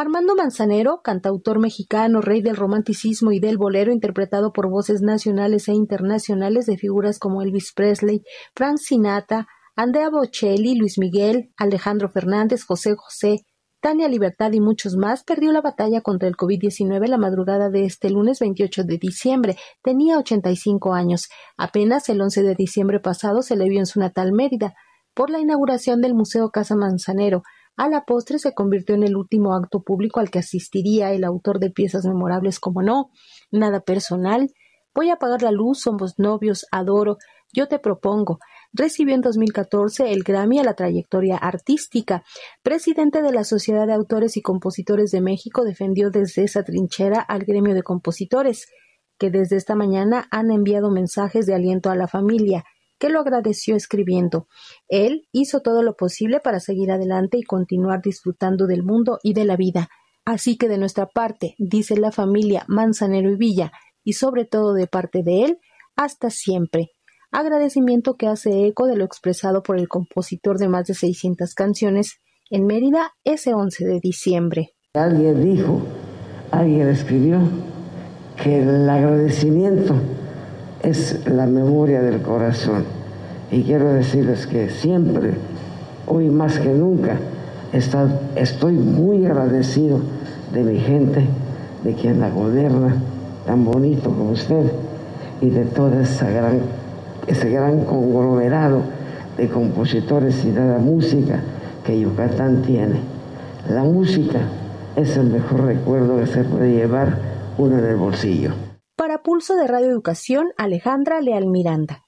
Armando Manzanero, cantautor mexicano, rey del romanticismo y del bolero, interpretado por voces nacionales e internacionales de figuras como Elvis Presley, Frank Sinatra, Andrea Bocelli, Luis Miguel, Alejandro Fernández, José José, Tania Libertad y muchos más, perdió la batalla contra el COVID-19 la madrugada de este lunes 28 de diciembre. Tenía 85 años. Apenas el 11 de diciembre pasado se le vio en su natal Mérida por la inauguración del Museo Casa Manzanero. A la postre se convirtió en el último acto público al que asistiría el autor de piezas memorables como No, Nada Personal, Voy a apagar la luz, Somos novios, Adoro, Yo te propongo. Recibió en 2014 el Grammy a la trayectoria artística. Presidente de la Sociedad de Autores y Compositores de México defendió desde esa trinchera al gremio de compositores, que desde esta mañana han enviado mensajes de aliento a la familia que lo agradeció escribiendo. Él hizo todo lo posible para seguir adelante y continuar disfrutando del mundo y de la vida. Así que de nuestra parte, dice la familia Manzanero y Villa, y sobre todo de parte de él, hasta siempre. Agradecimiento que hace eco de lo expresado por el compositor de más de 600 canciones en Mérida ese 11 de diciembre. Alguien dijo, alguien escribió, que el agradecimiento es la memoria del corazón. Y quiero decirles que siempre, hoy más que nunca, estoy muy agradecido de mi gente, de quien la gobierna, tan bonito como usted, y de todo esa gran, ese gran conglomerado de compositores y de la música que Yucatán tiene. La música es el mejor recuerdo que se puede llevar uno en el bolsillo. Para Pulso de Radio Educación, Alejandra Leal Miranda.